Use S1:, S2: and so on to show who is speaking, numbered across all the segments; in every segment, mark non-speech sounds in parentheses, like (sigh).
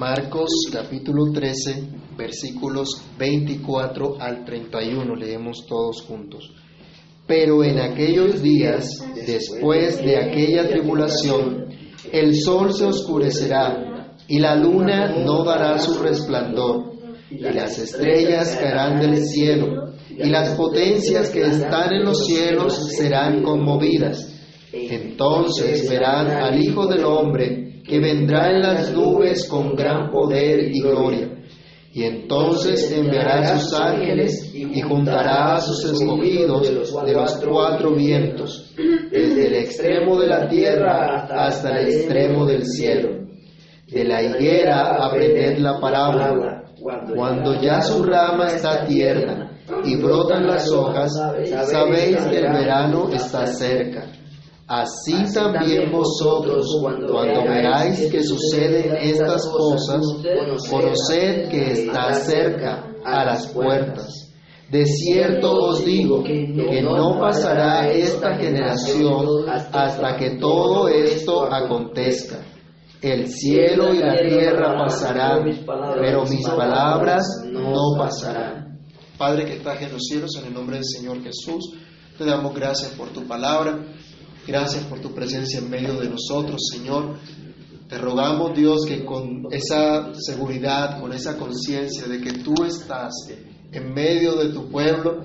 S1: Marcos capítulo 13, versículos 24 al 31, leemos todos juntos. Pero en aquellos días, después de aquella tribulación, el sol se oscurecerá y la luna no dará su resplandor, y las estrellas caerán del cielo, y las potencias que están en los cielos serán conmovidas. Entonces verán al Hijo del Hombre que vendrá en las nubes con gran poder y gloria. Y entonces enviará a sus ángeles y juntará a sus escogidos de los cuatro vientos, desde el extremo de la tierra hasta el extremo del cielo. De la higuera aprended la parábola. Cuando ya su rama está tierna y brotan las hojas, sabéis que el verano está cerca. Así también vosotros, cuando veáis que suceden estas cosas, conoced que está cerca a las puertas. De cierto os digo que no pasará esta generación hasta que todo esto acontezca. El cielo y la tierra pasarán, pero mis palabras no pasarán.
S2: Padre que estás en los cielos, en el nombre del Señor Jesús, te damos gracias por tu palabra. Gracias por tu presencia en medio de nosotros, Señor. Te rogamos, Dios, que con esa seguridad, con esa conciencia de que tú estás en medio de tu pueblo,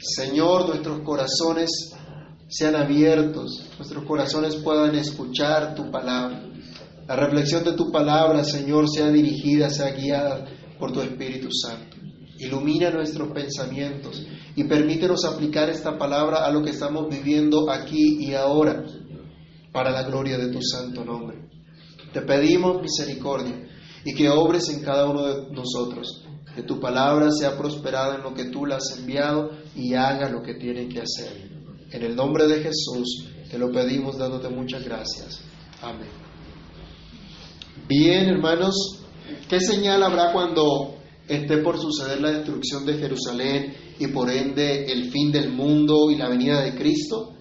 S2: Señor, nuestros corazones sean abiertos, nuestros corazones puedan escuchar tu palabra. La reflexión de tu palabra, Señor, sea dirigida, sea guiada por tu Espíritu Santo. Ilumina nuestros pensamientos y permítenos aplicar esta palabra a lo que estamos viviendo aquí y ahora, para la gloria de tu santo nombre. Te pedimos misericordia y que obres en cada uno de nosotros, que tu palabra sea prosperada en lo que tú la has enviado y haga lo que tiene que hacer. En el nombre de Jesús te lo pedimos dándote muchas gracias. Amén. Bien, hermanos, ¿qué señal habrá cuando esté por suceder la destrucción de Jerusalén y por ende el fin del mundo y la venida de Cristo?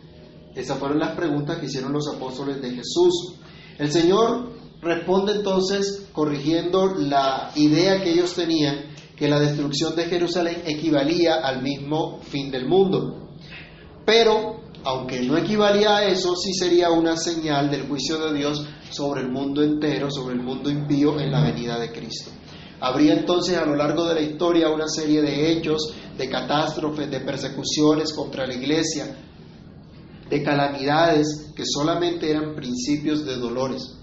S2: Esas fueron las preguntas que hicieron los apóstoles de Jesús. El Señor responde entonces corrigiendo la idea que ellos tenían que la destrucción de Jerusalén equivalía al mismo fin del mundo. Pero, aunque no equivalía a eso, sí sería una señal del juicio de Dios sobre el mundo entero, sobre el mundo impío en la venida de Cristo. Habría entonces a lo largo de la historia una serie de hechos, de catástrofes, de persecuciones contra la iglesia, de calamidades que solamente eran principios de dolores,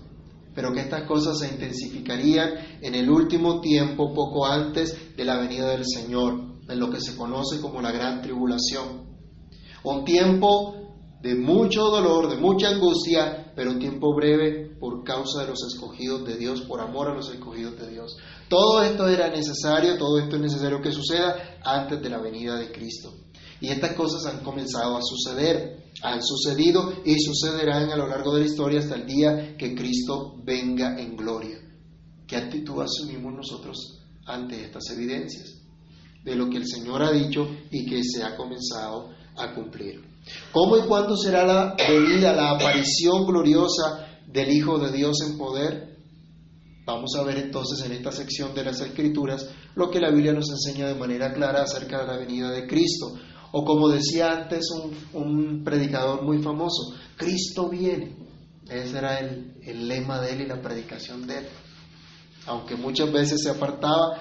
S2: pero que estas cosas se intensificarían en el último tiempo, poco antes de la venida del Señor, en lo que se conoce como la gran tribulación. Un tiempo de mucho dolor, de mucha angustia, pero un tiempo breve por causa de los escogidos de Dios, por amor a los escogidos de Dios. Todo esto era necesario, todo esto es necesario que suceda antes de la venida de Cristo. Y estas cosas han comenzado a suceder, han sucedido y sucederán a lo largo de la historia hasta el día que Cristo venga en gloria. ¿Qué actitud asumimos nosotros ante estas evidencias? De lo que el Señor ha dicho y que se ha comenzado a cumplir. ¿Cómo y cuándo será la venida, la aparición gloriosa del Hijo de Dios en poder? Vamos a ver entonces en esta sección de las Escrituras lo que la Biblia nos enseña de manera clara acerca de la venida de Cristo. O como decía antes un, un predicador muy famoso, Cristo viene. Ese era el, el, lema de él y la predicación de él. Aunque muchas veces se apartaba,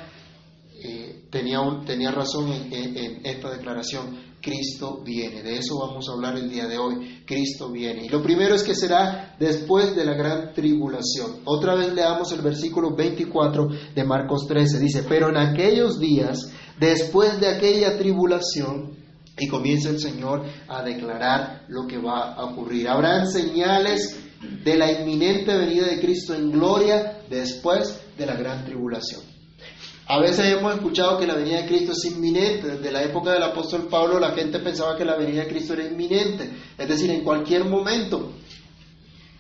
S2: eh, tenía, tenía razón en esta declaración. Cristo viene. De eso vamos a hablar el día de hoy. Cristo viene. Y lo primero es que será después de la gran tribulación. Otra vez leamos el versículo 24 de Marcos 13. Dice, pero en aquellos días, después de aquella tribulación, y comienza el Señor a declarar lo que va a ocurrir. Habrán señales de la inminente venida de Cristo en gloria después de la gran tribulación. A veces hemos escuchado que la venida de Cristo es inminente. Desde la época del apóstol Pablo la gente pensaba que la venida de Cristo era inminente, es decir, en cualquier momento.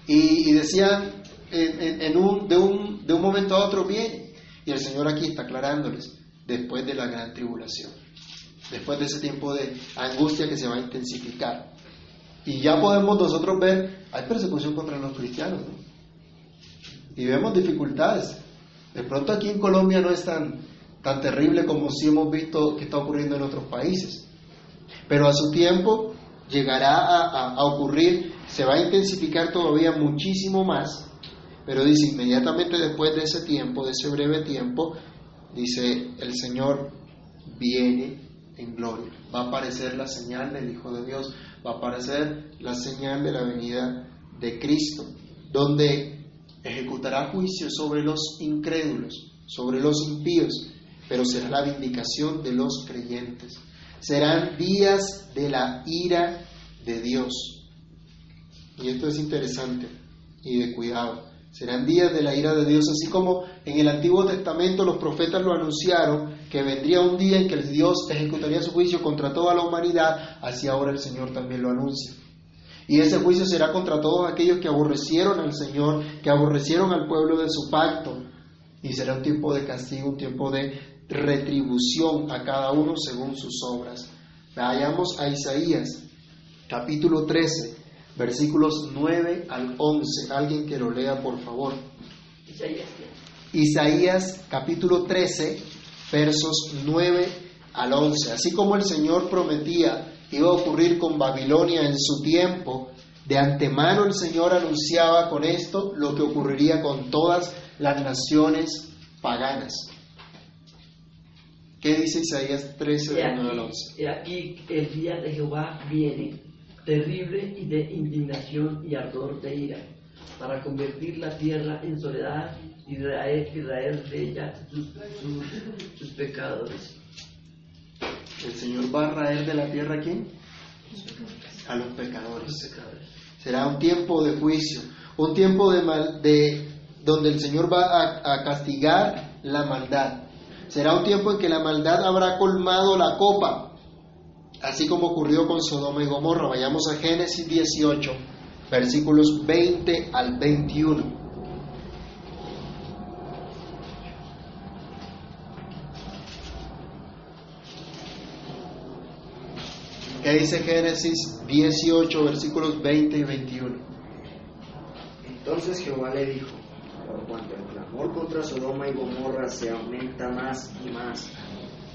S2: Y, decían en, un, de, un, de un momento a otro viene. Y el Señor aquí está aclarándoles después de la gran tribulación, después de ese tiempo de angustia que se va a intensificar. Y ya podemos nosotros ver, hay persecución contra los cristianos, ¿no? Y vemos dificultades De pronto aquí en Colombia no es tan, tan terrible como si hemos visto que está ocurriendo en otros países. Pero a su tiempo llegará a, a ocurrir, se va a intensificar todavía muchísimo más, pero dice inmediatamente después de ese tiempo, de ese breve tiempo, dice el Señor viene en gloria. Va a aparecer la señal del Hijo de Dios, va a aparecer la señal de la venida de Cristo, donde ejecutará juicio sobre los incrédulos, sobre los impíos, pero será la vindicación de los creyentes. Serán días de la ira de Dios. Y esto es interesante y de cuidado. Serán días de la ira de Dios, así como en el Antiguo Testamento los profetas lo anunciaron, que vendría un día en que Dios ejecutaría su juicio contra toda la humanidad, así ahora el Señor también lo anuncia. Y ese juicio será contra todos aquellos que aborrecieron al Señor, que aborrecieron al pueblo de su pacto. Y será un tiempo de castigo, un tiempo de retribución a cada uno según sus obras. Vayamos a Isaías, capítulo 13, versículos 9 al 11. Alguien que lo lea, por favor. Isaías, Isaías capítulo 13, versos 9 al 11. Así como el Señor prometía iba a ocurrir con Babilonia en su tiempo, de antemano el Señor anunciaba con esto lo que ocurriría con todas las naciones paganas. ¿Qué dice Isaías 13, 9 al 11?
S1: Y aquí el día de Jehová viene terrible y de indignación y ardor de ira, para convertir la tierra en soledad y traer, de ella sus, pecadores.
S2: El Señor va a raer de la tierra a quién? A los pecadores. Será un tiempo de juicio, un tiempo de, mal, de donde el Señor va a, a castigar la maldad. Será un tiempo en que la maldad habrá colmado la copa así como ocurrió con Sodoma y Gomorra. Vayamos a Génesis 18, versículos 20 al 21. ¿Qué dice Génesis 18, versículos 20 y 21?
S3: Entonces Jehová le dijo, por cuanto el clamor contra Sodoma y Gomorra se aumenta más y más,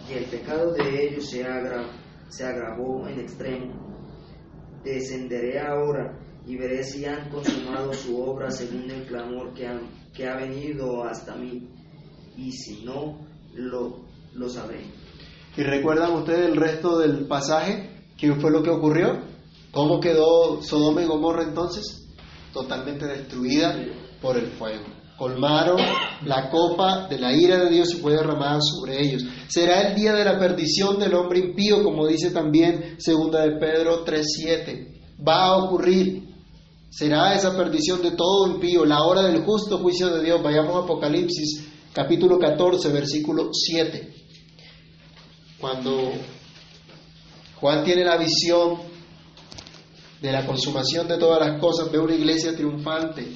S3: y el pecado de ellos se agrava, se agravó en extremo. Descenderé ahora y veré si han consumado su obra según el clamor que, que ha venido hasta mí, y si no, lo, lo sabré.
S2: ¿Y recuerdan ustedes el resto del pasaje? ¿Qué fue lo que ocurrió? ¿Cómo quedó Sodoma y Gomorra entonces? Totalmente destruida por el fuego colmaron la copa de la ira de Dios y fue derramada sobre ellos. Será el día de la perdición del hombre impío, como dice también segunda de Pedro 3:7. Va a ocurrir. Será esa perdición de todo impío, la hora del justo juicio de Dios. Vayamos a Apocalipsis capítulo 14, versículo 7. Cuando Juan tiene la visión de la consumación de todas las cosas, ve una iglesia triunfante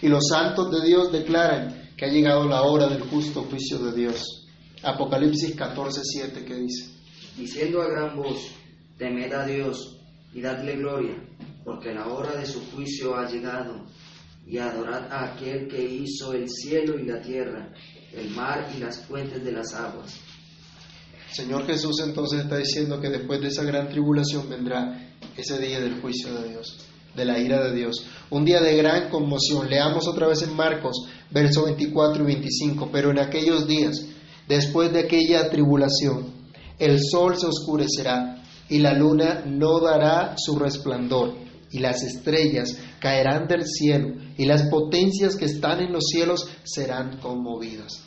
S2: y los santos de Dios declaran que ha llegado la hora del justo juicio de Dios. Apocalipsis 14, 7, ¿qué dice?
S3: Diciendo a gran voz, temed a Dios y dadle gloria, porque la hora de su juicio ha llegado, y adorad a aquel que hizo el cielo y la tierra, el mar y las fuentes de las aguas.
S2: Señor Jesús entonces está diciendo que después de esa gran tribulación vendrá ese día del juicio de Dios de la ira de Dios. Un día de gran conmoción. Leamos otra vez en Marcos, versos 24 y 25. Pero en aquellos días, después de aquella tribulación, el sol se oscurecerá y la luna no dará su resplandor y las estrellas caerán del cielo y las potencias que están en los cielos serán conmovidas.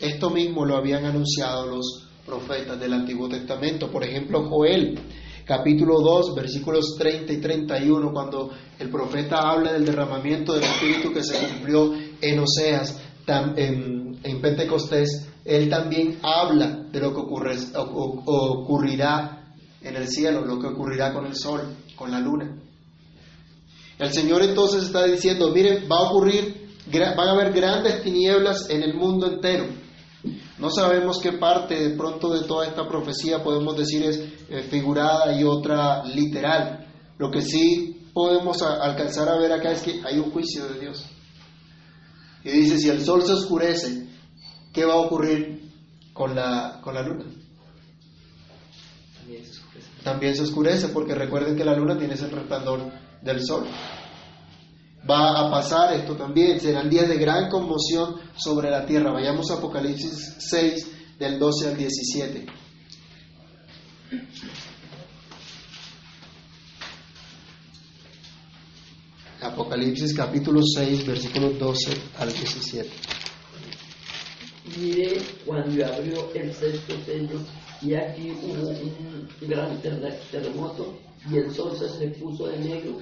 S2: Esto mismo lo habían anunciado los profetas del Antiguo Testamento. Por ejemplo, Joel capítulo 2, versículos 30 y 31, cuando el profeta habla del derramamiento del Espíritu que se cumplió en Oseas, en, en Pentecostés, él también habla de lo que ocurrirá en el cielo, lo que ocurrirá con el sol, con la luna. El Señor entonces está diciendo, miren, va a ocurrir, van a haber grandes tinieblas en el mundo entero. No sabemos qué parte de pronto de toda esta profecía podemos decir es eh, figurada y otra literal. Lo que sí podemos alcanzar a ver acá es que hay un juicio de Dios. Y dice, si el sol se oscurece, ¿qué va a ocurrir con la, con la luna? También se oscurece porque recuerden que la luna tiene ese resplandor del sol. Va a pasar esto también, serán días de gran conmoción sobre la tierra. Vayamos a Apocalipsis 6 del 12 al 17. Apocalipsis capítulo 6, versículos 12 al 17.
S1: Miré cuando abrió el sexto sello y aquí hubo un gran terremoto y el sol se puso de negro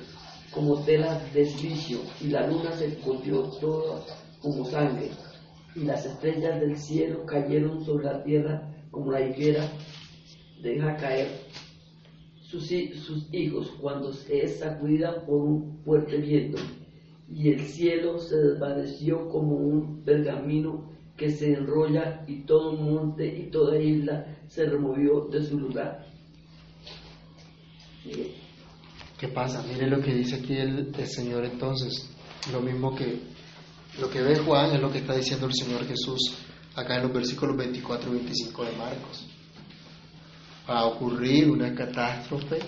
S1: como tela de silicio y la luna se volvió toda como sangre y las estrellas del cielo cayeron sobre la tierra como la higuera deja caer sus, sus hijos cuando es sacudida por un fuerte viento y el cielo se desvaneció como un pergamino que se enrolla y todo monte y toda isla se removió de su lugar.
S2: ¿Qué pasa? Mire lo que dice aquí el, Señor entonces. Lo mismo que lo que ve Juan es lo que está diciendo el Señor Jesús acá en los versículos 24 y 25 de Marcos. Va a ocurrir una catástrofe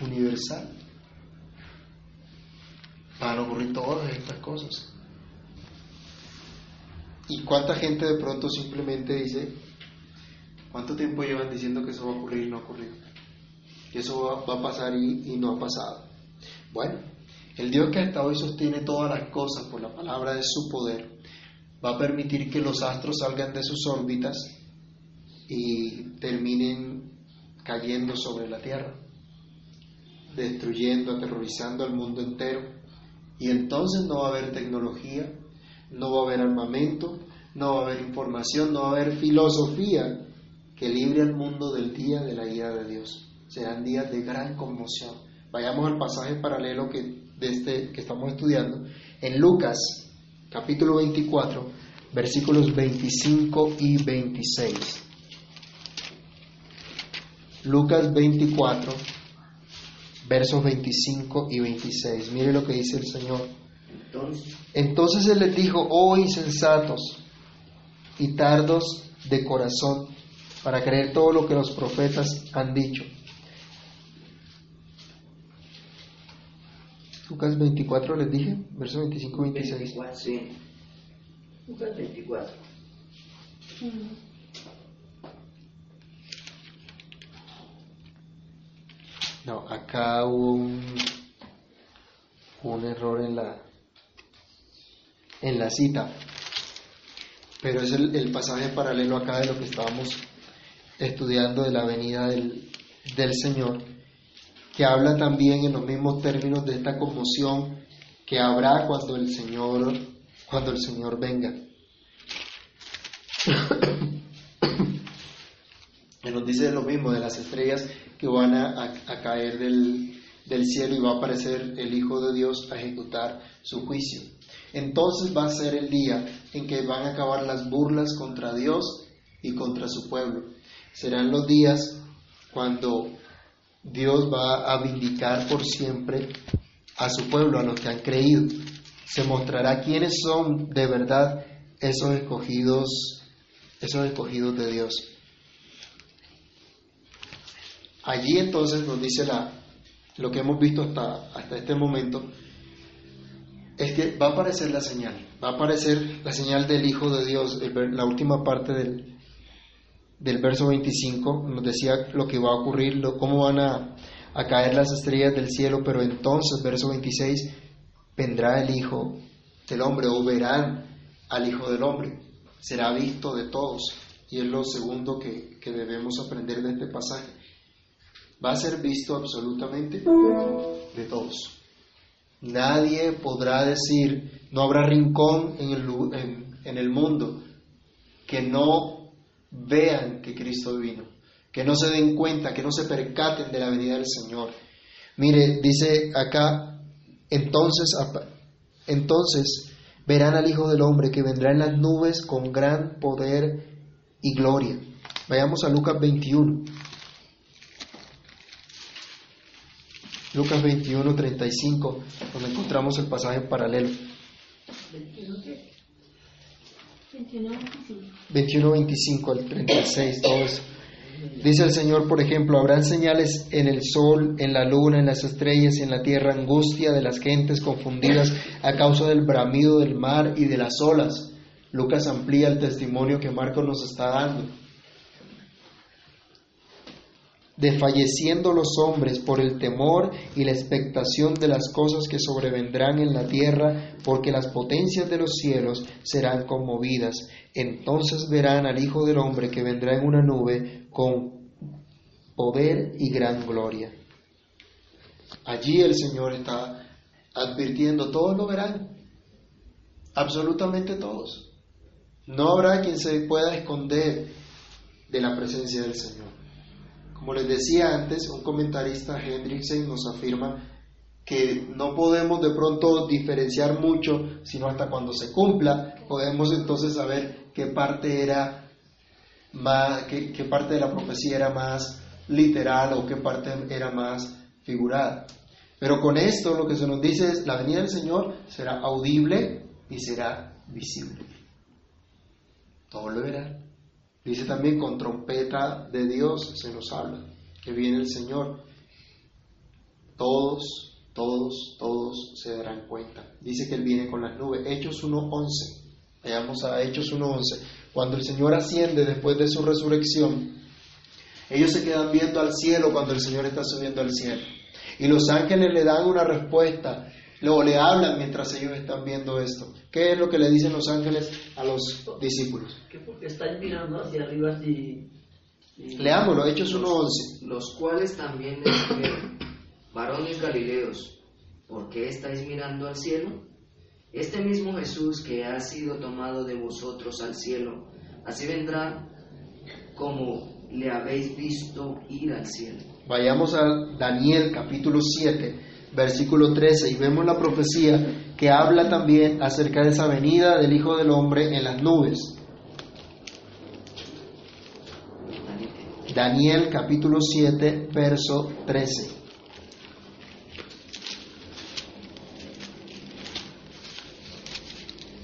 S2: universal. Van a ocurrir todas estas cosas. ¿Y cuánta gente de pronto simplemente dice, ¿cuánto tiempo llevan diciendo que eso va a ocurrir y no ha ocurrido? Eso va, a pasar y, y, no ha pasado. Bueno, el Dios que hasta hoy sostiene todas las cosas por la palabra de su poder, va a permitir que los astros salgan de sus órbitas y terminen cayendo sobre la tierra, destruyendo, aterrorizando al mundo entero. Y entonces no va a haber tecnología, no va a haber armamento, no va a haber información, no va a haber filosofía que libre al mundo del día de la ira de Dios. Serán días de gran conmoción. Vayamos al pasaje paralelo que, de este, que estamos estudiando en Lucas capítulo 24, versículos 25 y 26. Lucas 24, versos 25 y 26. Mire lo que dice el Señor. Entonces él les dijo, oh insensatos y tardos de corazón, para creer todo lo que los profetas han dicho. Lucas 24 les dije, versos 25 y 26.
S1: 24, sí. Lucas 24.
S2: No, acá hubo un, un error en la, en la cita, pero es el, el, pasaje paralelo acá de lo que estábamos estudiando de la venida del, del Señor, que habla también en los mismos términos de esta conmoción que habrá cuando el Señor, cuando el Señor venga. (coughs) Y nos dice lo mismo de las estrellas que van a, caer del cielo y va a aparecer el Hijo de Dios a ejecutar su juicio. Entonces va a ser el día en que van a acabar las burlas contra Dios y contra su pueblo. Serán los días cuando Dios va a vindicar por siempre a su pueblo, a los que han creído. Se mostrará quiénes son de verdad esos escogidos, esos escogidos de Dios. Allí entonces nos dice la, lo que hemos visto hasta, hasta este momento, es que va a aparecer la señal, va a aparecer la señal del Hijo de Dios, la última parte del, del verso 25 nos decía lo que va a ocurrir, cómo van a, a, caer las estrellas del cielo, pero entonces, verso 26, vendrá el Hijo del Hombre o verán al Hijo del Hombre, será visto de todos. Y es lo segundo que, que debemos aprender de este pasaje. Va a ser visto absolutamente de todos. Nadie podrá decir, no habrá rincón en el, en el mundo que no vean que Cristo vino, que no se den cuenta, que no se percaten de la venida del Señor. Mire, dice acá, entonces, entonces verán al Hijo del Hombre que vendrá en las nubes con gran poder y gloria. Vayamos a Lucas 21. Lucas 21, 35, donde encontramos el pasaje paralelo. 21, 25 al 36, todo eso. Dice el Señor, por ejemplo, habrán señales en el sol, en la luna, en las estrellas, en la tierra, angustia de las gentes confundidas a causa del bramido del mar y de las olas. Lucas amplía el testimonio que Marcos nos está dando desfalleciendo los hombres por el temor y la expectación de las cosas que sobrevendrán en la tierra, porque las potencias de los cielos serán conmovidas. Entonces verán al Hijo del Hombre que vendrá en una nube con poder y gran gloria. Allí el Señor está advirtiendo, todos lo verán, absolutamente todos. No habrá quien se pueda esconder de la presencia del Señor. Como les decía antes, un comentarista, Hendrickson, nos afirma que no podemos de pronto diferenciar mucho, sino hasta cuando se cumpla, podemos entonces saber qué parte era más, qué, parte de la profecía era más literal o qué parte era más figurada. Pero con esto lo que se nos dice es, la venida del Señor será audible y será visible. Todo lo verán. Dice también con trompeta de Dios se nos habla, que viene el Señor. Todos, todos, todos se darán cuenta. Dice que Él viene con las nubes. Hechos 1.11. Veamos a Hechos 1.11. Cuando el Señor asciende después de su resurrección, ellos se quedan viendo al cielo cuando el Señor está subiendo al cielo. Y los ángeles le dan una respuesta Luego le hablan mientras ellos están viendo esto. ¿Qué es lo que le dicen los ángeles a los discípulos?
S1: Que porque están mirando hacia arriba y...
S2: Leámoslo, Hechos 1.11.
S3: Los cuales también les dijeron, varones galileos, ¿por qué estáis mirando al cielo? Este mismo Jesús que ha sido tomado de vosotros al cielo, así vendrá como le habéis visto ir al cielo.
S2: Vayamos a Daniel capítulo 7 versículo 13, y vemos la profecía que habla también acerca de esa venida del Hijo del Hombre en las nubes. Daniel capítulo 7, verso 13.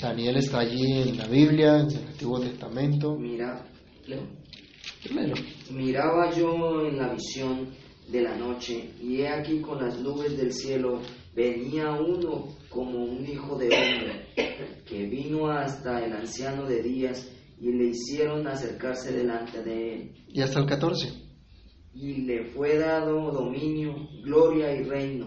S2: Daniel está allí en la Biblia, en el Antiguo Testamento.
S3: Mira, Miraba yo en la visión de la noche, y he aquí con las nubes del cielo venía uno como un hijo de hombre, que vino hasta el anciano de días y le hicieron acercarse delante de él.
S2: Y hasta el 14.
S3: Y le fue dado dominio, gloria y reino,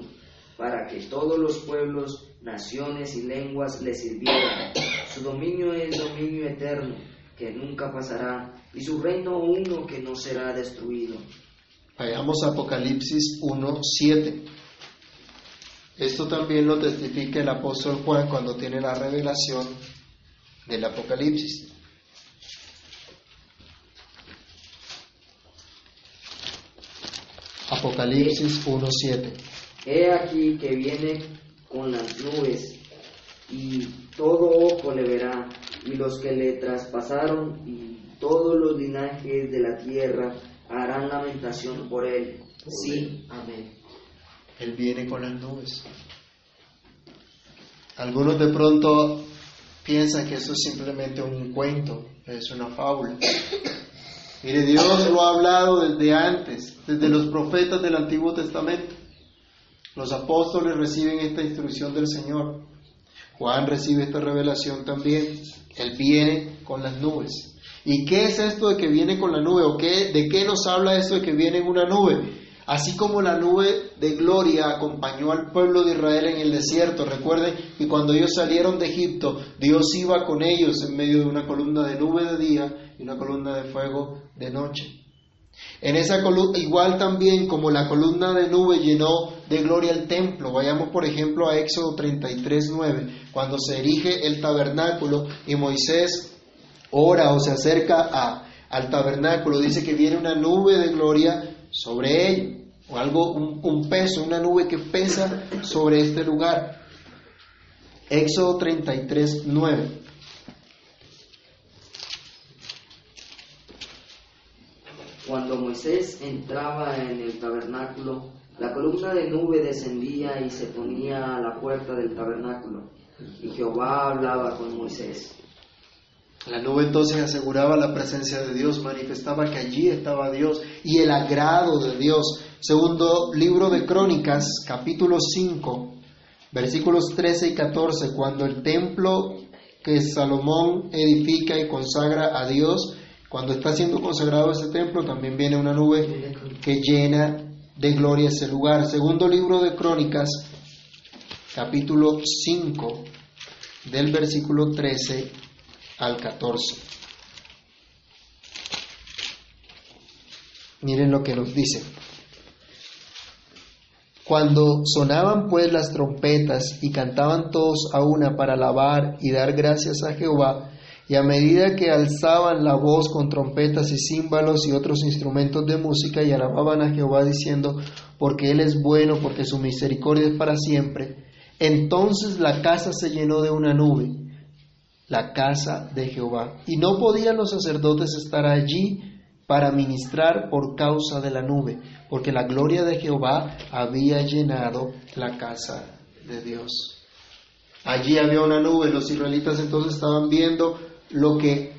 S3: para que todos los pueblos, naciones y lenguas le sirvieran. Su dominio es dominio eterno, que nunca pasará, y su reino uno que no será destruido
S2: Vayamos Apocalipsis 1, 7. Esto también lo testifica el apóstol Juan cuando tiene la revelación del Apocalipsis. Apocalipsis 1.7.
S3: He aquí que viene con las nubes y todo ojo le verá y los que le traspasaron y todos los linajes de la tierra harán lamentación por él. Sí, amén.
S2: Él viene con las nubes. Algunos de pronto piensan que eso es simplemente un cuento, es una fábula. (coughs) Mire, Dios lo ha hablado desde antes, desde los profetas del Antiguo Testamento. Los apóstoles reciben esta instrucción del Señor. Juan recibe esta revelación también. Él viene con las nubes. ¿Y qué es esto de que viene con la nube? ¿O qué, de qué nos habla esto de que viene en una nube? Así como la nube de gloria acompañó al pueblo de Israel en el desierto, recuerden que cuando ellos salieron de Egipto, Dios iba con ellos en medio de una columna de nube de día y una columna de fuego de noche. En esa columna, igual también como la columna de nube llenó de gloria el templo, vayamos por ejemplo a Éxodo 33, 9, cuando se erige el tabernáculo y Moisés ora o se acerca a, al tabernáculo, dice que viene una nube de gloria sobre él, o algo, un, un peso, una nube que pesa sobre este lugar. Éxodo 33, 9.
S3: Cuando Moisés entraba en el tabernáculo, la columna de nube descendía y se ponía a la puerta del tabernáculo, y Jehová hablaba con Moisés.
S2: La nube entonces aseguraba la presencia de Dios, manifestaba que allí estaba Dios y el agrado de Dios. Segundo libro de Crónicas, capítulo 5, versículos 13 y 14, cuando el templo que Salomón edifica y consagra a Dios, cuando está siendo consagrado ese templo, también viene una nube que llena de gloria ese lugar. Segundo libro de Crónicas, capítulo 5, del versículo 13 al 14. Miren lo que nos dice. Cuando sonaban pues las trompetas y cantaban todos a una para alabar y dar gracias a Jehová, y a medida que alzaban la voz con trompetas y címbalos y otros instrumentos de música y alababan a Jehová diciendo, porque Él es bueno, porque su misericordia es para siempre, entonces la casa se llenó de una nube, la casa de Jehová, y no podían los sacerdotes estar allí para ministrar por causa de la nube, porque la gloria de Jehová había llenado la casa de Dios. Allí había una nube, los israelitas entonces estaban viendo lo que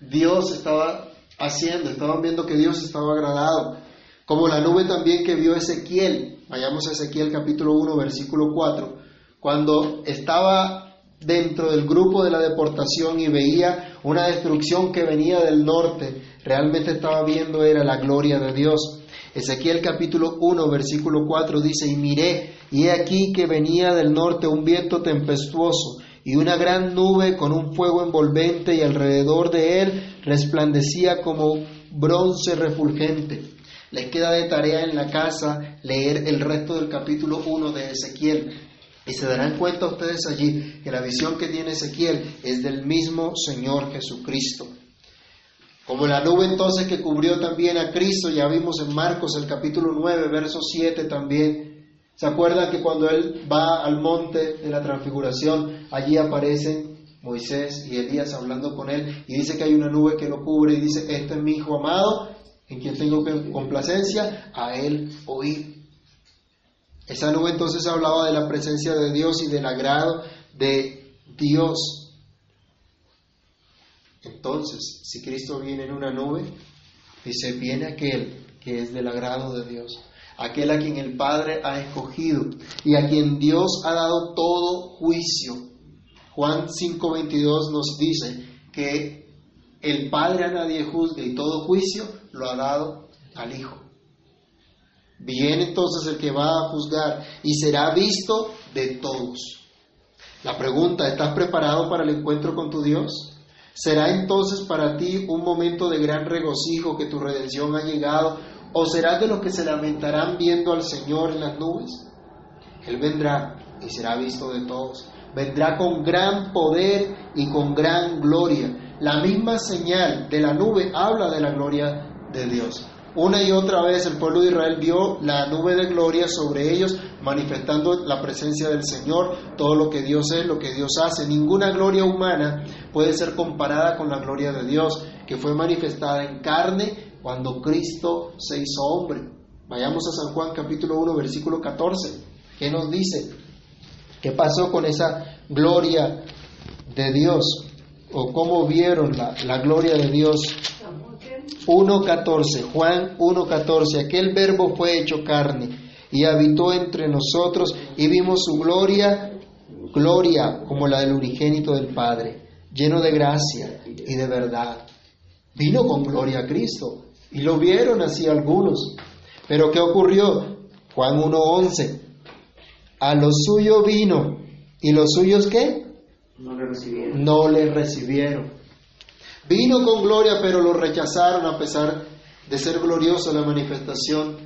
S2: Dios estaba haciendo, estaban viendo que Dios estaba agradado, como la nube también que vio Ezequiel, vayamos a Ezequiel capítulo 1 versículo 4, cuando estaba dentro del grupo de la deportación y veía una destrucción que venía del norte, realmente estaba viendo era la gloria de Dios. Ezequiel capítulo 1 versículo 4 dice, y miré, y he aquí que venía del norte un viento tempestuoso y una gran nube con un fuego envolvente y alrededor de él resplandecía como bronce refulgente. Les queda de tarea en la casa leer el resto del capítulo 1 de Ezequiel. Y se darán cuenta ustedes allí que la visión que tiene Ezequiel es del mismo Señor Jesucristo. Como la nube entonces que cubrió también a Cristo, ya vimos en Marcos el capítulo 9, verso 7 también. ¿Se acuerdan que cuando él va al monte de la transfiguración, allí aparecen Moisés y Elías hablando con él y dice que hay una nube que lo cubre y dice, este es mi hijo amado, en quien tengo complacencia, a él oír. Esa nube entonces hablaba de la presencia de Dios y del agrado de Dios. Entonces, si Cristo viene en una nube, dice, viene aquel que es del agrado de Dios, aquel a quien el Padre ha escogido y a quien Dios ha dado todo juicio. Juan 5:22 nos dice que el Padre a nadie juzga y todo juicio lo ha dado al Hijo. Viene entonces el que va a juzgar y será visto de todos. La pregunta, ¿estás preparado para el encuentro con tu Dios? ¿Será entonces para ti un momento de gran regocijo que tu redención ha llegado? ¿O serás de los que se lamentarán viendo al Señor en las nubes? Él vendrá y será visto de todos. Vendrá con gran poder y con gran gloria. La misma señal de la nube habla de la gloria de Dios. Una y otra vez el pueblo de Israel vio la nube de gloria sobre ellos, manifestando la presencia del Señor, todo lo que Dios es, lo que Dios hace. Ninguna gloria humana puede ser comparada con la gloria de Dios, que fue manifestada en carne cuando Cristo se hizo hombre. Vayamos a San Juan capítulo 1, versículo 14. ¿Qué nos dice? ¿Qué pasó con esa gloria de Dios? ¿O cómo vieron la, la gloria de Dios 1.14, Juan 1.14, aquel verbo fue hecho carne y habitó entre nosotros y vimos su gloria, gloria como la del unigénito del Padre, lleno de gracia y de verdad. Vino con gloria a Cristo y lo vieron así algunos. Pero ¿qué ocurrió? Juan 1.11, a lo suyo vino y los suyos qué?
S3: No le recibieron.
S2: No le recibieron. Vino con gloria, pero lo rechazaron a pesar de ser gloriosa la manifestación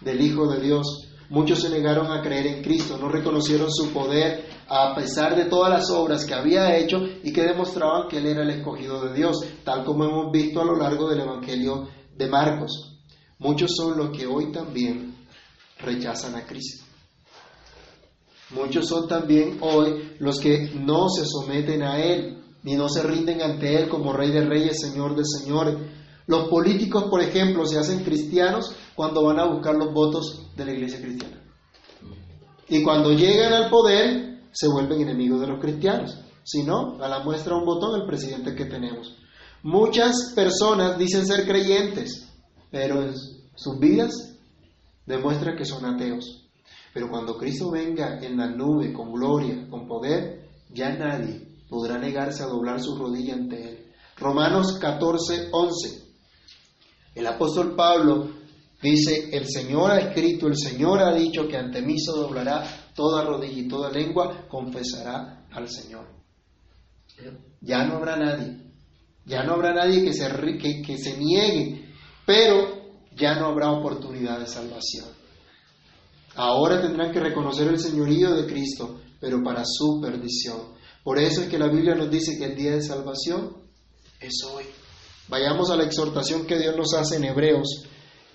S2: del Hijo de Dios. Muchos se negaron a creer en Cristo, no reconocieron su poder a pesar de todas las obras que había hecho y que demostraban que Él era el escogido de Dios, tal como hemos visto a lo largo del Evangelio de Marcos. Muchos son los que hoy también rechazan a Cristo. Muchos son también hoy los que no se someten a Él, ni no se rinden ante Él como Rey de Reyes, Señor de Señores. Los políticos, por ejemplo, se hacen cristianos cuando van a buscar los votos de la iglesia cristiana. Y cuando llegan al poder, se vuelven enemigos de los cristianos. sino a la muestra un botón el presidente que tenemos. Muchas personas dicen ser creyentes, pero en sus vidas demuestran que son ateos. Pero cuando Cristo venga en la nube con gloria, con poder, ya nadie podrá negarse a doblar su rodilla ante Él. Romanos 14, 11. El apóstol Pablo dice, el Señor ha escrito, el Señor ha dicho que ante mí se doblará toda rodilla y toda lengua confesará al Señor. Ya no habrá nadie, ya no habrá nadie que se, que, que se niegue, pero ya no habrá oportunidad de salvación. Ahora tendrán que reconocer el señorío de Cristo, pero para su perdición. Por eso es que la Biblia nos dice que el día de salvación es hoy. Vayamos a la exhortación que Dios nos hace en Hebreos,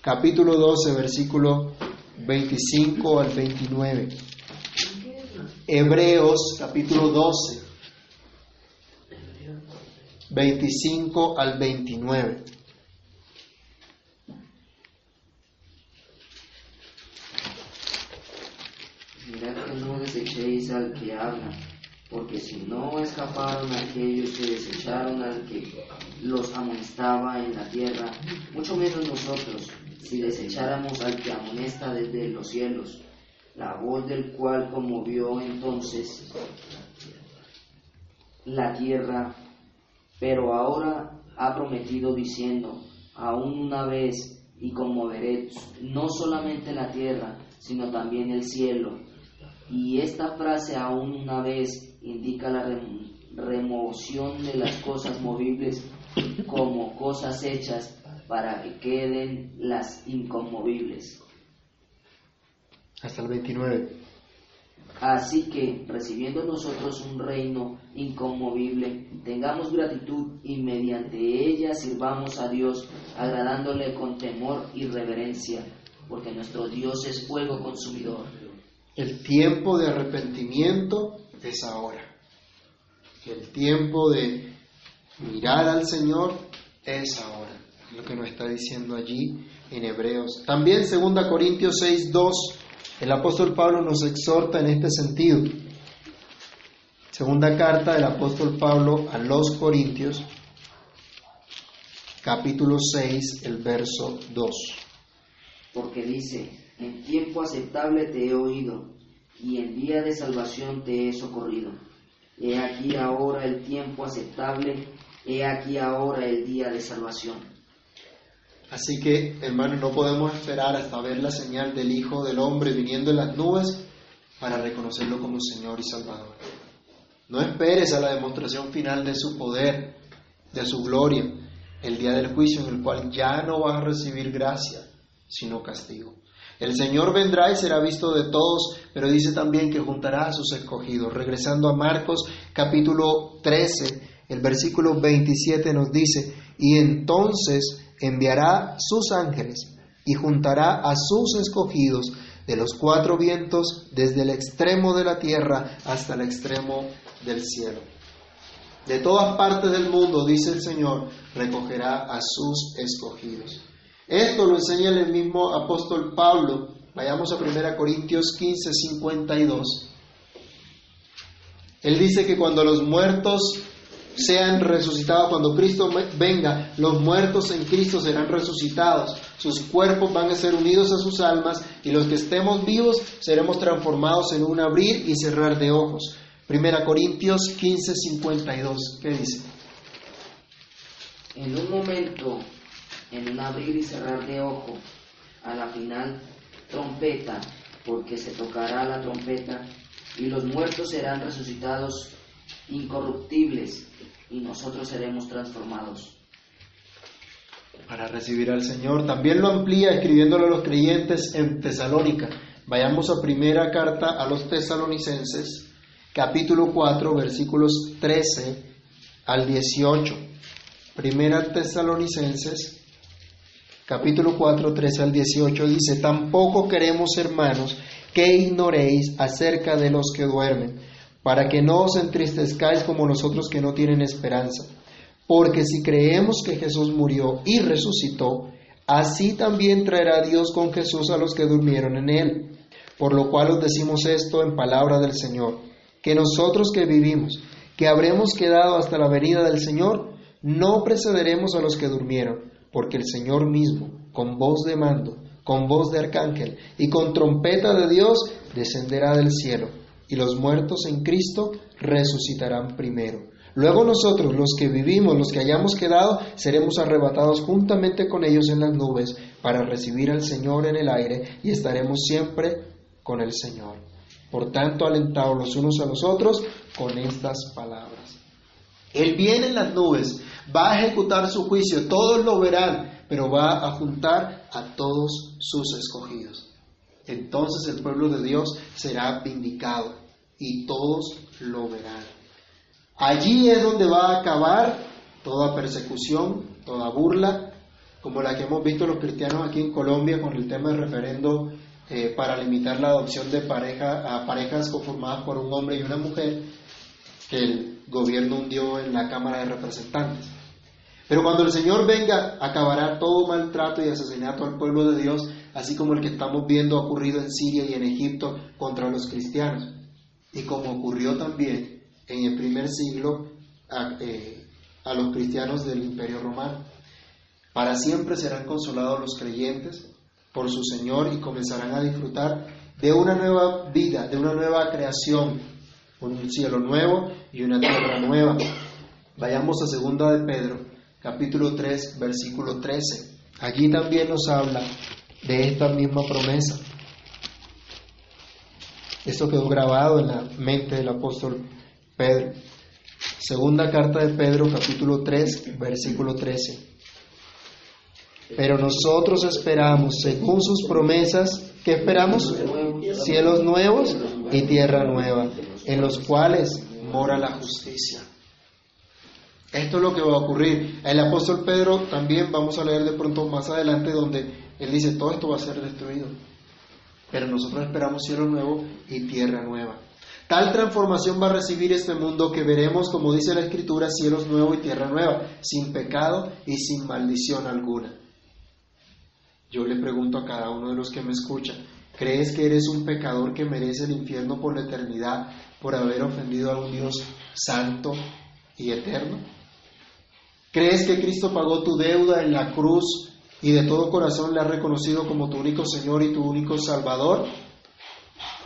S2: capítulo 12, versículo 25 al 29. Hebreos, capítulo 12, 25 al 29.
S3: Mirad que no desechéis al que habla, porque si no escaparon aquellos que desecharon al que los amonestaba en la tierra, mucho menos nosotros, si desecháramos al que amonesta desde los cielos, la voz del cual conmovió entonces la tierra, pero ahora ha prometido diciendo, aún una vez y conmoveré no solamente la tierra, sino también el cielo. Y esta frase aún una vez indica la remoción de las cosas movibles como cosas hechas para que queden las inconmovibles.
S2: Hasta el 29.
S3: Así que, recibiendo nosotros un reino inconmovible, tengamos gratitud y mediante ella sirvamos a Dios, agradándole con temor y reverencia, porque nuestro Dios es fuego consumidor.
S2: El tiempo de arrepentimiento es ahora. El tiempo de mirar al Señor es ahora. Lo que nos está diciendo allí en Hebreos. También 2 Corintios 6, 2, el apóstol Pablo nos exhorta en este sentido. Segunda carta del apóstol Pablo a los Corintios, capítulo 6, el verso 2.
S3: Porque dice, en tiempo aceptable te he oído, y en día de salvación te he socorrido. He aquí ahora el tiempo aceptable, he aquí ahora el día de salvación.
S2: Así que, hermanos, no podemos esperar hasta ver la señal del Hijo del Hombre viniendo en las nubes para reconocerlo como Señor y Salvador. No esperes a la demostración final de su poder, de su gloria, el día del juicio en el cual ya no vas a recibir gracia, sino castigo. El Señor vendrá y será visto de todos, pero dice también que juntará a sus escogidos. Regresando a Marcos capítulo 13, el versículo 27 nos dice, y entonces enviará sus ángeles y juntará a sus escogidos de los cuatro vientos desde el extremo de la tierra hasta el extremo del cielo. De todas partes del mundo, dice el Señor, recogerá a sus escogidos. Esto lo enseña el mismo apóstol Pablo. Vayamos a 1 Corintios 15, 52. Él dice que cuando los muertos sean resucitados, cuando Cristo venga, los muertos en Cristo serán resucitados, sus cuerpos van a ser unidos a sus almas y los que estemos vivos seremos transformados en un abrir y cerrar de ojos. Primera Corintios 15, 52. ¿Qué dice?
S3: En un momento, en un abrir y cerrar de ojo, a la final trompeta, porque se tocará la trompeta y los muertos serán resucitados incorruptibles y nosotros seremos transformados.
S2: Para recibir al Señor. También lo amplía escribiéndolo a los creyentes en Tesalónica. Vayamos a primera carta a los tesalonicenses, capítulo 4, versículos 13 al 18. Primera tesalonicenses, capítulo 4, 13 al 18 dice, tampoco queremos, hermanos, que ignoréis acerca de los que duermen para que no os entristezcáis como nosotros que no tienen esperanza. Porque si creemos que Jesús murió y resucitó, así también traerá Dios con Jesús a los que durmieron en él. Por lo cual os decimos esto en palabra del Señor, que nosotros que vivimos, que habremos quedado hasta la venida del Señor, no precederemos a los que durmieron, porque el Señor mismo, con voz de mando, con voz de arcángel y con trompeta de Dios, descenderá del cielo, y los muertos en Cristo resucitarán primero. Luego nosotros, los que vivimos, los que hayamos quedado, seremos arrebatados juntamente con ellos en las nubes para recibir al Señor en el aire y estaremos siempre con el Señor. Por tanto, alentados los unos a los otros con estas palabras. Él viene en las nubes, va a ejecutar su juicio, todos lo verán, pero va a juntar a todos sus escogidos. Entonces el pueblo de Dios será vindicado y todos lo verán. Allí es donde va a acabar toda persecución, toda burla, como la que hemos visto los cristianos aquí en Colombia con el tema del referendo eh, para limitar la adopción de pareja, a parejas conformadas por un hombre y una mujer que el gobierno hundió en la Cámara de Representantes. Pero cuando el Señor venga, acabará todo maltrato y asesinato al pueblo de Dios, así como el que estamos viendo ocurrido en Siria y en Egipto contra los cristianos, y como ocurrió también en el primer siglo eh, a, los cristianos del Imperio Romano. Para siempre serán consolados los creyentes por su Señor y comenzarán a disfrutar de una nueva vida, de una nueva creación, un cielo nuevo y una tierra nueva. Vayamos a segunda de Pedro, capítulo 3, versículo 13. Allí también nos habla de esta misma promesa. Esto quedó grabado en la mente del apóstol Pedro. Segunda carta de Pedro, capítulo 3, versículo 13. Pero nosotros esperamos, según sus promesas, ¿qué esperamos? Cielos nuevos y tierra nueva, en los cuales mora la justicia. Esto es lo que va a ocurrir. El apóstol Pedro también vamos a leer de pronto más adelante donde él dice, todo esto va a ser destruido. Pero nosotros esperamos cielo nuevo y tierra nueva. Tal transformación va a recibir este mundo que veremos, como dice la Escritura, cielos nuevos y tierra nueva, sin pecado y sin maldición alguna. Yo le pregunto a cada uno de los que me escuchan, ¿crees que eres un pecador que merece el infierno por la eternidad por haber ofendido a un Dios santo y eterno? ¿Crees que Cristo pagó tu deuda en la cruz y de todo corazón le has reconocido como tu único Señor y tu único Salvador?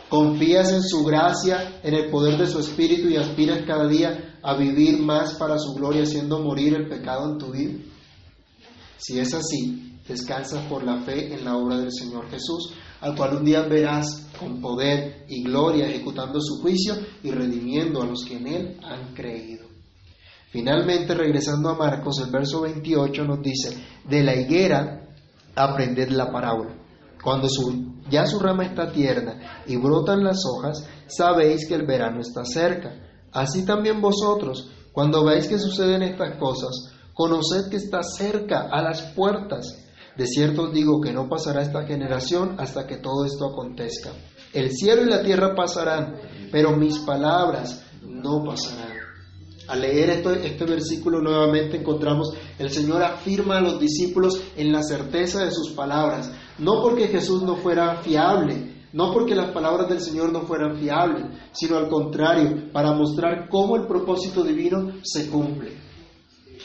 S2: Confías en su gracia, en el poder de su Espíritu y aspiras cada día a vivir más para su gloria, haciendo morir el pecado en tu vida. Si es así, descansas por la fe en la obra del Señor Jesús, al cual un día verás con poder y gloria ejecutando su juicio y redimiendo a los que en él han creído. Finalmente, regresando a Marcos, el verso 28 nos dice, de la higuera aprended la parábola. Cuando ya su rama está tierna y brotan las hojas, sabéis que el verano está cerca. Así también vosotros, cuando veis que suceden estas cosas, conoced que está cerca, a las puertas. De cierto os digo que no pasará esta generación hasta que todo esto acontezca. El cielo y la tierra pasarán, pero mis palabras no pasarán. Al leer este versículo nuevamente encontramos, el Señor afirma a los discípulos en la certeza de sus palabras, no porque Jesús no fuera fiable, no porque las palabras del Señor no fueran fiables, sino al contrario, para mostrar cómo el propósito divino se cumple.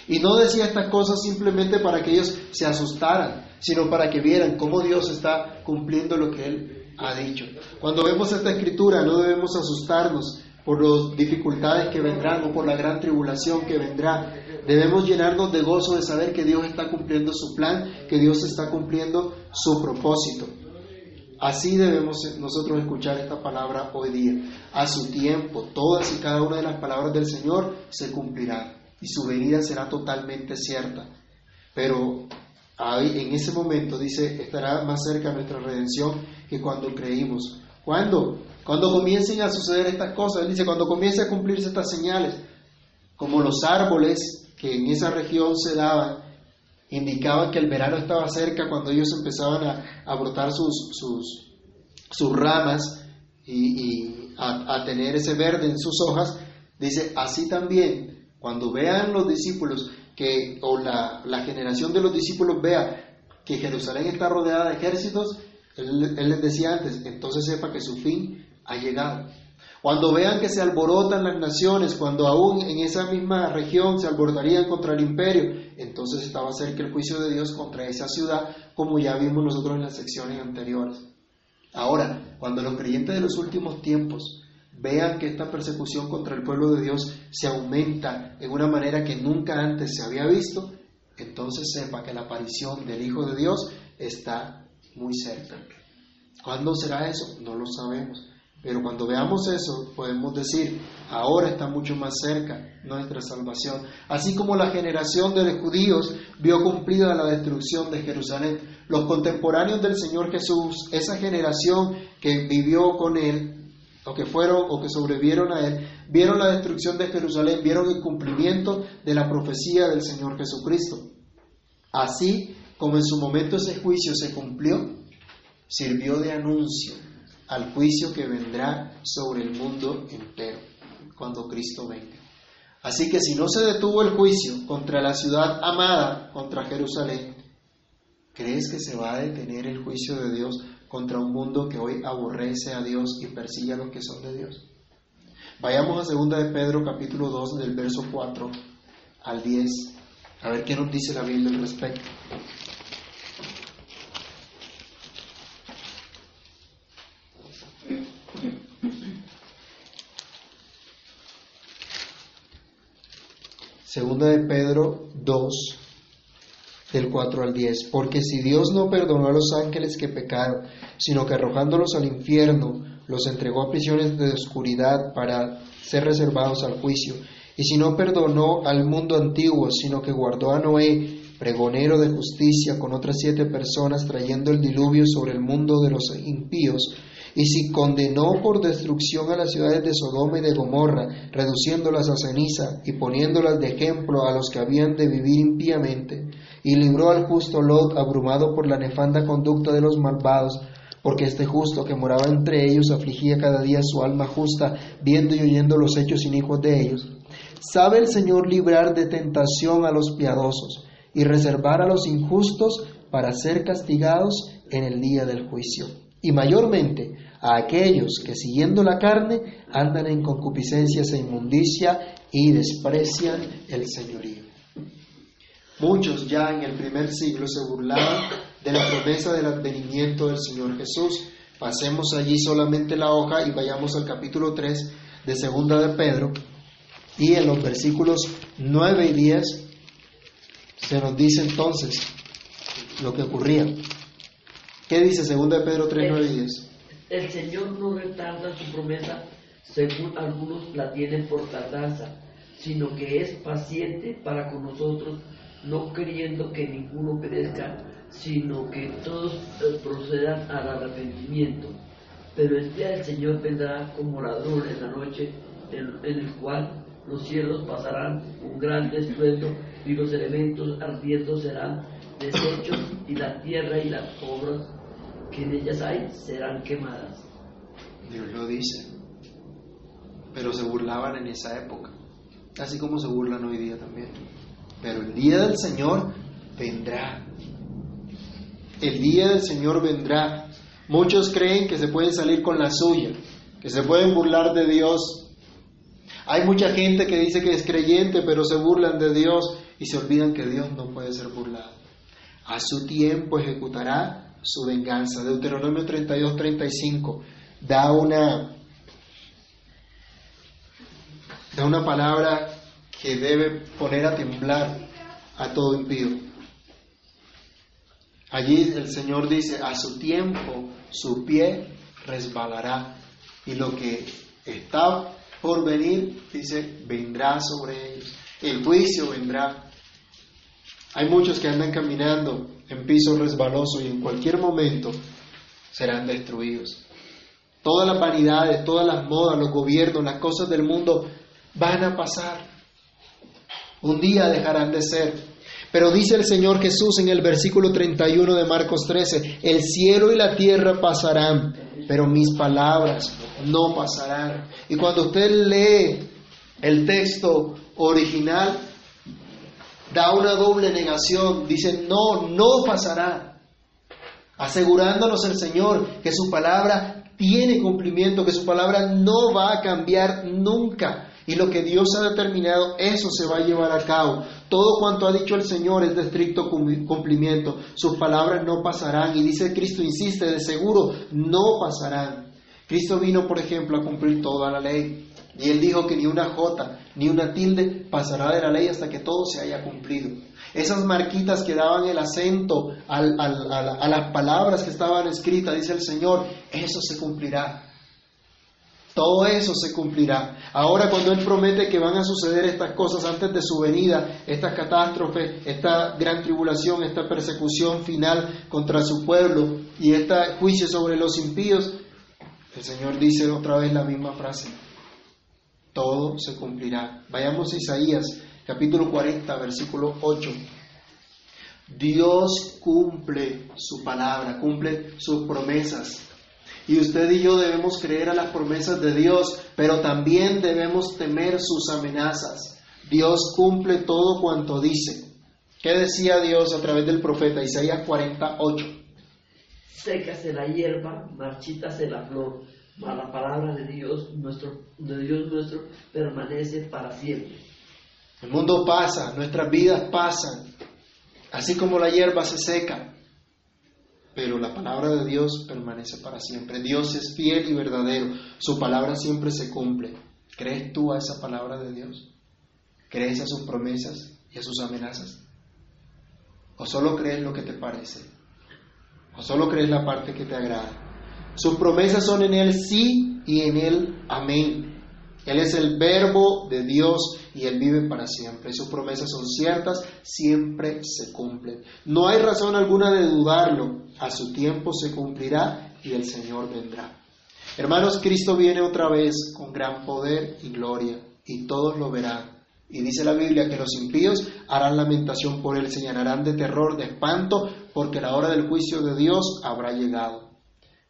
S2: Y no decía estas cosas simplemente para que ellos se asustaran, sino para que vieran cómo Dios está cumpliendo lo que Él ha dicho. Cuando vemos esta escritura no debemos asustarnos, por las dificultades que vendrán o por la gran tribulación que vendrá. Debemos llenarnos de gozo de saber que Dios está cumpliendo su plan, que Dios está cumpliendo su propósito. Así debemos nosotros escuchar esta palabra hoy día. A su tiempo, todas y cada una de las palabras del Señor se cumplirán y su venida será totalmente cierta. Pero en ese momento, dice, estará más cerca nuestra redención que cuando creímos. ¿Cuándo? Cuando comiencen a suceder estas cosas, dice, cuando comiencen a cumplirse estas señales, como los árboles que en esa región se daban, indicaban que el verano estaba cerca cuando ellos empezaban a, brotar sus, sus, sus ramas y, a, tener ese verde en sus hojas, dice, así también, cuando vean los discípulos que, o la, la generación de los discípulos vea que Jerusalén está rodeada de ejércitos, él, él les decía antes, entonces sepa que su fin ha llegado. Cuando vean que se alborotan las naciones, cuando aún en esa misma región se alborotarían contra el imperio, entonces estaba cerca el juicio de Dios contra esa ciudad, como ya vimos nosotros en las secciones anteriores. Ahora, cuando los creyentes de los últimos tiempos vean que esta persecución contra el pueblo de Dios se aumenta en una manera que nunca antes se había visto, entonces sepa que la aparición del Hijo de Dios está muy cerca. ¿Cuándo será eso? No lo sabemos. Pero cuando veamos eso, podemos decir, ahora está mucho más cerca nuestra salvación. Así como la generación de los judíos vio cumplida la destrucción de Jerusalén, los contemporáneos del Señor Jesús, esa generación que vivió con Él, o que fueron o que sobrevivieron a Él, vieron la destrucción de Jerusalén, vieron el cumplimiento de la profecía del Señor Jesucristo. Así como en su momento ese juicio se cumplió, sirvió de anuncio al juicio que vendrá sobre el mundo entero cuando Cristo venga. Así que si no se detuvo el juicio contra la ciudad amada, contra Jerusalén, ¿crees que se va a detener el juicio de Dios contra un mundo que hoy aborrece a Dios y persigue a los que son de Dios? Vayamos a 2 de Pedro capítulo 2 del verso 4 al 10, a ver qué nos dice la Biblia al respecto. Segunda de Pedro 2, del 4 al 10. Porque si Dios no perdonó a los ángeles que pecaron, sino que arrojándolos al infierno, los entregó a prisiones de oscuridad para ser reservados al juicio, y si no perdonó al mundo antiguo, sino que guardó a Noé, pregonero de justicia, con otras siete personas, trayendo el diluvio sobre el mundo de los impíos, y si condenó por destrucción a las ciudades de Sodoma y de Gomorra, reduciéndolas a ceniza y poniéndolas de ejemplo a los que habían de vivir impíamente, y libró al justo Lot abrumado por la nefanda conducta de los malvados, porque este justo que moraba entre ellos afligía cada día su alma justa, viendo y oyendo los hechos inicuos de ellos. Sabe el Señor librar de tentación a los piadosos y reservar a los injustos para ser castigados en el día del juicio y mayormente a aquellos que siguiendo la carne andan en concupiscencias e inmundicia y desprecian el señorío. Muchos ya en el primer siglo se burlaban de la promesa del advenimiento del Señor Jesús. Pasemos allí solamente la hoja y vayamos al capítulo 3 de Segunda de Pedro y en los versículos 9 y 10 se nos dice entonces lo que ocurría. ¿Qué dice 2 Pedro 3, 9 y 10?
S1: El Señor no retarda su promesa, según algunos la tienen por tardanza, sino que es paciente para con nosotros, no queriendo que ninguno perezca, sino que todos eh, procedan al arrepentimiento. Pero el día del Señor vendrá como ladrón en la noche, en, el cual los cielos pasarán un gran estruendo y los elementos ardiendo serán deshechos y la tierra y las obras que en ellas hay serán quemadas.
S2: Dios lo dice. Pero se burlaban en esa época, así como se burlan hoy día también. Pero el día del Señor vendrá. El día del Señor vendrá. Muchos creen que se pueden salir con la suya, que se pueden burlar de Dios. Hay mucha gente que dice que es creyente, pero se burlan de Dios y se olvidan que Dios no puede ser burlado. A su tiempo ejecutará su venganza. Deuteronomio 32, 35 da una, da una palabra que debe poner a temblar a todo impío. Allí el Señor dice, a su tiempo su pie resbalará y lo que está por venir, dice, vendrá sobre ellos. El juicio vendrá. Hay muchos que andan caminando en piso resbaloso y en cualquier momento serán destruidos. Todas las vanidades, todas las modas, los gobiernos, las cosas del mundo van a pasar. Un día dejarán de ser. Pero dice el Señor Jesús en el versículo 31 de Marcos 13, el cielo y la tierra pasarán, pero mis palabras no pasarán. Y cuando usted lee el texto original, da una doble negación, dice, no, no pasará, asegurándonos el Señor que su palabra tiene cumplimiento, que su palabra no va a cambiar nunca. Y lo que Dios ha determinado, eso se va a llevar a cabo. Todo cuanto ha dicho el Señor es de estricto cumplimiento. Sus palabras no pasarán. Y dice Cristo, insiste, de seguro, no pasarán. Cristo vino, por ejemplo, a cumplir toda la ley. Y él dijo que ni una jota ni una tilde pasará de la ley hasta que todo se haya cumplido. Esas marquitas que daban el acento a las palabras que estaban escritas, dice el Señor, eso se cumplirá. Todo eso se cumplirá. Ahora cuando Él promete que van a suceder estas cosas antes de su venida, estas catástrofes, esta gran tribulación, esta persecución final contra su pueblo y este juicio sobre los impíos, el Señor dice otra vez la misma frase todo se cumplirá. Vayamos a Isaías capítulo 40, versículo 8. Dios cumple su palabra, cumple sus promesas. Y usted y yo debemos creer a las promesas de Dios, pero también debemos temer sus amenazas. Dios cumple todo cuanto dice. ¿Qué decía Dios a través del profeta Isaías 48?
S1: Sécase la hierba, marchítase la flor la palabra de Dios, nuestro, de Dios nuestro, permanece para siempre.
S2: El mundo pasa, nuestras vidas pasan, así como la hierba se seca, pero la palabra de Dios permanece para siempre. Dios es fiel y verdadero, su palabra siempre se cumple. ¿Crees tú a esa palabra de Dios? ¿Crees a sus promesas y a sus amenazas? ¿O solo crees lo que te parece? ¿O solo crees la parte que te agrada? Sus promesas son en Él sí y en Él amén. Él es el verbo de Dios y Él vive para siempre. Sus promesas son ciertas, siempre se cumplen. No hay razón alguna de dudarlo. A su tiempo se cumplirá y el Señor vendrá. Hermanos, Cristo viene otra vez con gran poder y gloria y todos lo verán. Y dice la Biblia que los impíos harán lamentación por él, señalarán de terror, de espanto, porque la hora del juicio de Dios habrá llegado.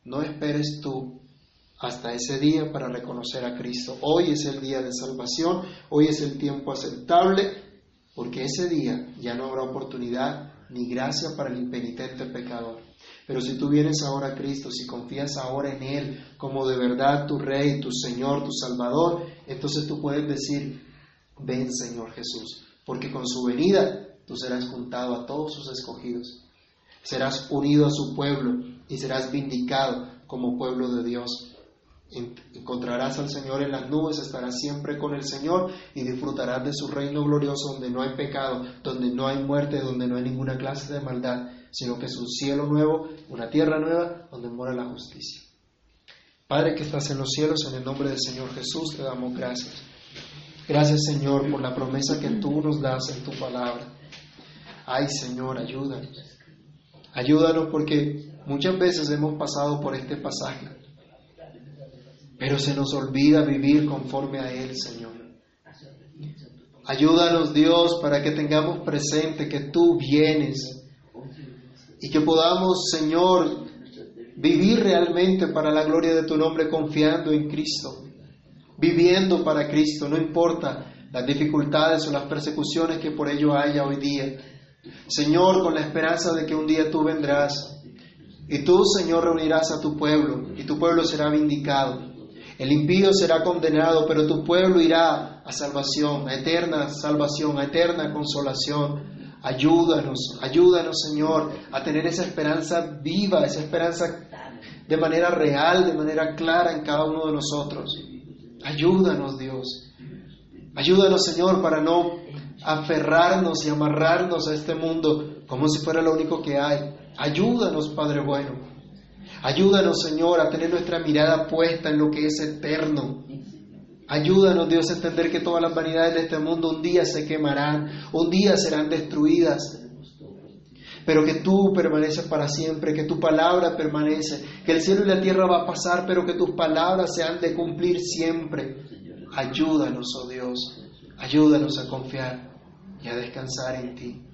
S2: No esperes tú hasta ese día para reconocer a Cristo. Hoy es el día de salvación, hoy es el tiempo aceptable, porque ese día ya no habrá oportunidad ni gracia para el impenitente pecador. Pero si tú vienes ahora a Cristo, si confías ahora en Él como de verdad tu Rey, tu Señor, tu Salvador, entonces tú puedes decir, ven Señor Jesús, porque con su venida tú serás juntado a todos sus escogidos, serás unido a su pueblo y serás vindicado como pueblo de Dios. Encontrarás al Señor en las nubes, estarás siempre con el Señor y disfrutarás de su reino glorioso donde no hay pecado, donde no hay muerte, donde no hay ninguna clase de maldad, sino que es un cielo nuevo, una tierra nueva donde mora la justicia. Padre que estás en los cielos, en el nombre del Señor Jesús te damos gracias. Gracias Señor por la promesa que tú nos das en tu palabra. Ay Señor, ayúdanos. Ayúdanos porque Muchas veces hemos pasado por este pasaje, pero se nos olvida vivir conforme a Él, Señor. Ayúdanos, Dios, para que tengamos presente que tú vienes y que podamos, Señor, vivir realmente para la gloria de tu nombre confiando en Cristo, viviendo para Cristo, no importa las dificultades o las persecuciones que por ello haya hoy día. Señor, con la esperanza de que un día tú vendrás y tú, Señor, reunirás a tu pueblo, y tu pueblo será vindicado. El impío será condenado, pero tu pueblo irá a salvación, a eterna salvación, a eterna consolación. Ayúdanos, ayúdanos, Señor, a tener esa esperanza viva, esa esperanza de manera real, de manera clara en cada uno de nosotros. Ayúdanos, Dios. Ayúdanos, Señor, para no aferrarnos y amarrarnos a este mundo como si fuera lo único que hay, Ayúdanos, Padre bueno. Ayúdanos, Señor, a tener nuestra mirada puesta en lo que es eterno. Ayúdanos, Dios, a entender que todas las vanidades de este mundo un día se quemarán, un día serán destruidas. Pero que tú permaneces para siempre, que tu palabra permanece, que el cielo y la tierra va a pasar, pero que tus palabras se han de cumplir siempre. Ayúdanos, oh Dios, ayúdanos a confiar y a descansar en ti.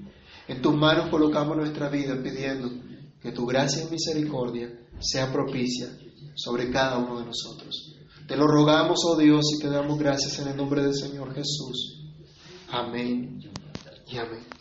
S2: En tus manos colocamos nuestra vida pidiendo que tu gracia y misericordia sea propicia sobre cada uno de nosotros. Te lo rogamos, oh Dios, y te damos gracias en el nombre del Señor Jesús. Amén y amén.